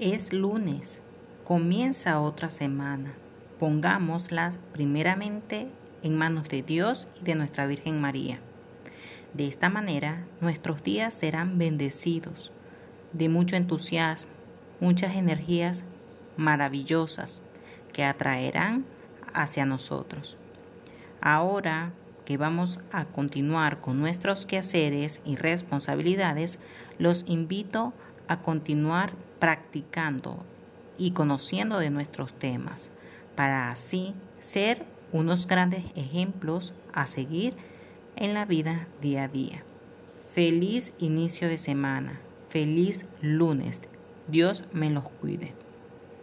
Es lunes, comienza otra semana. Pongámosla primeramente en manos de Dios y de nuestra Virgen María. De esta manera, nuestros días serán bendecidos, de mucho entusiasmo, muchas energías maravillosas que atraerán hacia nosotros. Ahora que vamos a continuar con nuestros quehaceres y responsabilidades, los invito a continuar practicando y conociendo de nuestros temas, para así ser unos grandes ejemplos a seguir en la vida día a día. Feliz inicio de semana, feliz lunes. Dios me los cuide.